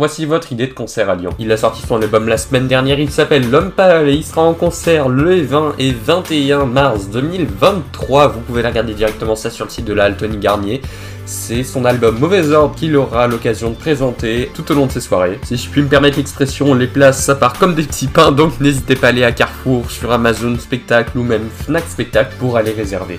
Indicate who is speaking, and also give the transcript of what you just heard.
Speaker 1: Voici votre idée de concert à Lyon. Il a sorti son album la semaine dernière, il s'appelle L'Homme Pâle et il sera en concert le 20 et 21 mars 2023. Vous pouvez regarder directement ça sur le site de la Altony Garnier. C'est son album Mauvais Ordre qu'il aura l'occasion de présenter tout au long de ses soirées. Si je puis me permettre l'expression, les places ça part comme des petits pains, donc n'hésitez pas à aller à Carrefour, sur Amazon Spectacle ou même Fnac Spectacle pour aller réserver.